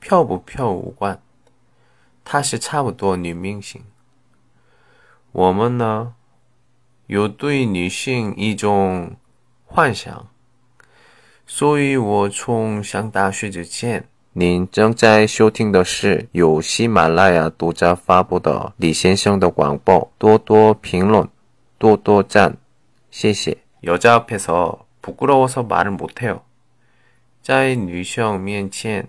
漂不漂无关，她是差不多女明星。我们呢，有对女性一种幻想，所以我从上大学之前。您正在收听的是由喜马拉雅独家发布的李先生的广播，多多评论，多多赞，谢谢。여자앞에서부끄러워서말을못해요在女生面前